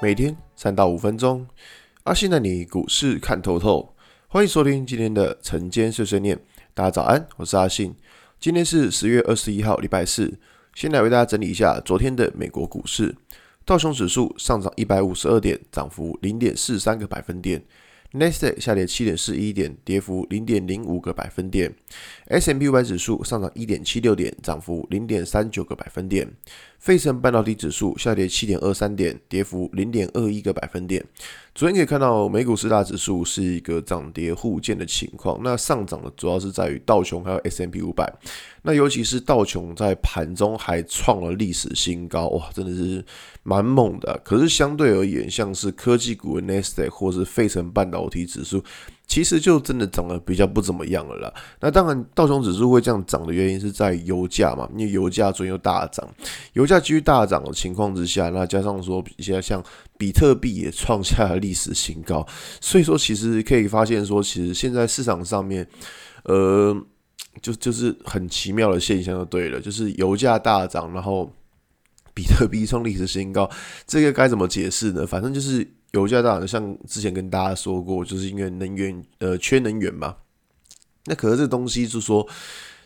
每天三到五分钟，阿信带你股市看透透。欢迎收听今天的晨间碎碎念。大家早安，我是阿信。今天是十月二十一号，礼拜四。先来为大家整理一下昨天的美国股市。道琼指数上涨一百五十二点，涨幅零点四三个百分点。纳斯达克下跌七点四一点，跌幅零点零五个百分点。S&P 五百指数上涨一点七六点，涨幅零点三九个百分点。费城半导体指数下跌七点二三点，跌幅零点二一个百分点。昨天可以看到美股四大指数是一个涨跌互见的情况，那上涨的主要是在于道琼还有 S&P 五百，那尤其是道琼在盘中还创了历史新高，哇，真的是蛮猛的。可是相对而言，像是科技股的 n e s t a q 或是费城半导体指数。其实就真的涨得比较不怎么样了啦。那当然，道琼指数会这样涨的原因是在油价嘛，因为油价最近又大涨，油价继续大涨的情况之下，那加上说一些像比特币也创下了历史新高，所以说其实可以发现说，其实现在市场上面，呃，就就是很奇妙的现象就对了，就是油价大涨，然后比特币创历史新高，这个该怎么解释呢？反正就是。油价大涨，像之前跟大家说过，就是因为能源呃缺能源嘛。那可是这东西就是说，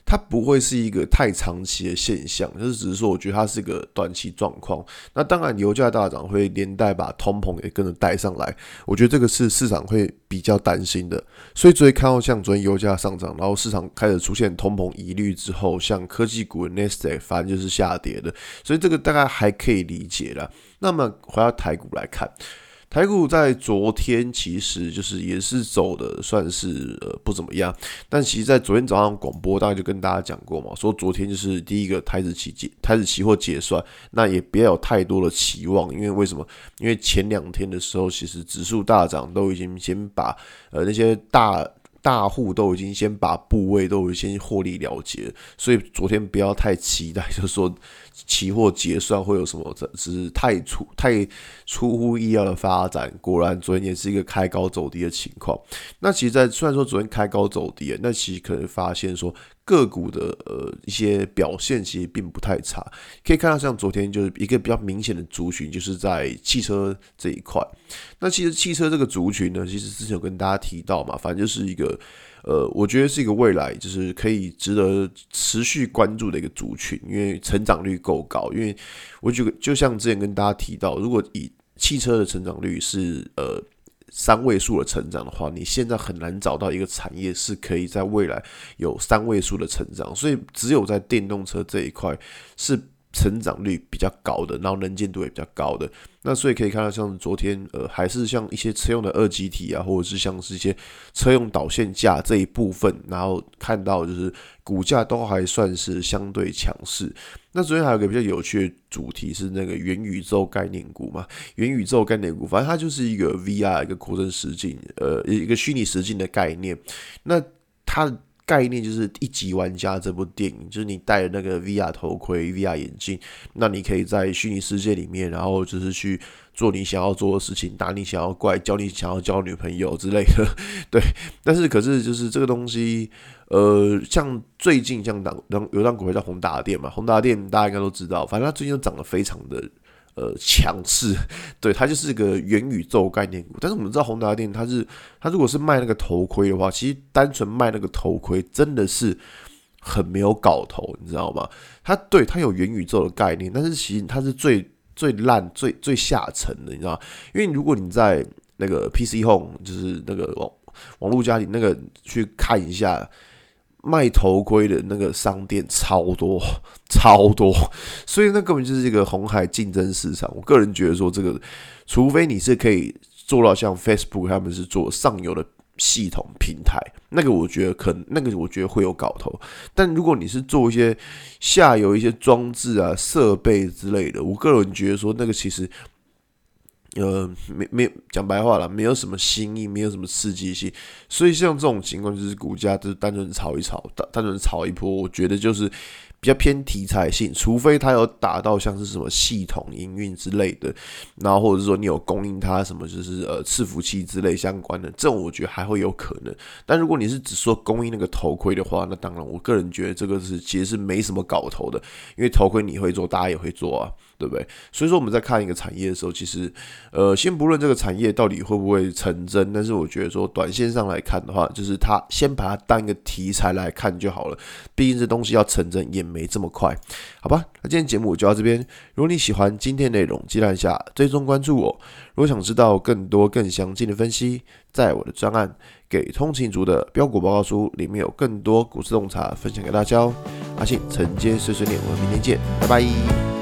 它不会是一个太长期的现象，就是只是说，我觉得它是一个短期状况。那当然，油价大涨会连带把通膨也跟着带上来，我觉得这个是市场会比较担心的。所以，昨天看到像昨天油价上涨，然后市场开始出现通膨疑虑之后，像科技股的 Nest 反正就是下跌的，所以这个大概还可以理解了。那么回到台股来看。台股在昨天其实就是也是走的算是呃不怎么样，但其实，在昨天早上广播大概就跟大家讲过嘛，说昨天就是第一个台子期结台子期货结算，那也不要有太多的期望，因为为什么？因为前两天的时候，其实指数大涨都已经先把呃那些大大户都已经先把部位都已经获利了结，所以昨天不要太期待，就是说。期货结算会有什么？只是太出太出乎意料的发展。果然，昨天也是一个开高走低的情况。那其实，在虽然说昨天开高走低，那其实可能发现说个股的呃一些表现其实并不太差。可以看到，像昨天就是一个比较明显的族群，就是在汽车这一块。那其实汽车这个族群呢，其实之前有跟大家提到嘛，反正就是一个。呃，我觉得是一个未来，就是可以值得持续关注的一个族群，因为成长率够高。因为我觉得就像之前跟大家提到，如果以汽车的成长率是呃三位数的成长的话，你现在很难找到一个产业是可以在未来有三位数的成长，所以只有在电动车这一块是。成长率比较高的，然后能见度也比较高的，那所以可以看到，像昨天呃，还是像一些车用的二极体啊，或者是像是一些车用导线架这一部分，然后看到就是股价都还算是相对强势。那昨天还有一个比较有趣的主题是那个元宇宙概念股嘛，元宇宙概念股，反正它就是一个 VR 一个扩增实境，呃，一个虚拟实境的概念，那它。概念就是一级玩家这部电影，就是你戴那个 VR 头盔、VR 眼镜，那你可以在虚拟世界里面，然后就是去做你想要做的事情，打你想要怪，教你想要交女朋友之类的。对，但是可是就是这个东西，呃，像最近像当当有档股票叫宏达电嘛，宏达电大家应该都知道，反正它最近又涨得非常的。呃，强势，对，它就是一个元宇宙概念股。但是我们知道宏达电，它是它如果是卖那个头盔的话，其实单纯卖那个头盔真的是很没有搞头，你知道吗？它对它有元宇宙的概念，但是其实它是最最烂、最最下层的，你知道吗？因为如果你在那个 PC Home，就是那个网网络家里那个去看一下。卖头盔的那个商店超多 超多，所以那根本就是一个红海竞争市场。我个人觉得说，这个除非你是可以做到像 Facebook 他们是做上游的系统平台，那个我觉得可那个我觉得会有搞头。但如果你是做一些下游一些装置啊、设备之类的，我个人觉得说那个其实。呃，没没讲白话了，没有什么新意，没有什么刺激性，所以像这种情况就是股价就是单纯炒一炒，单单纯炒一波，我觉得就是比较偏题材性，除非它有打到像是什么系统营运之类的，然后或者是说你有供应它什么就是呃伺服器之类相关的，这种我觉得还会有可能。但如果你是只说供应那个头盔的话，那当然我个人觉得这个是其实是没什么搞头的，因为头盔你会做，大家也会做啊。对不对？所以说我们在看一个产业的时候，其实，呃，先不论这个产业到底会不会成真，但是我觉得说，短线上来看的话，就是它先把它当一个题材来看就好了。毕竟这东西要成真也没这么快，好吧？那今天节目就到这边。如果你喜欢今天内容，记得按下追踪关注我。如果想知道更多更详尽的分析，在我的专案《给通勤族的标股报告书》里面有更多股市洞察分享给大家哦。阿信，晨间碎碎念，我们明天见，拜拜。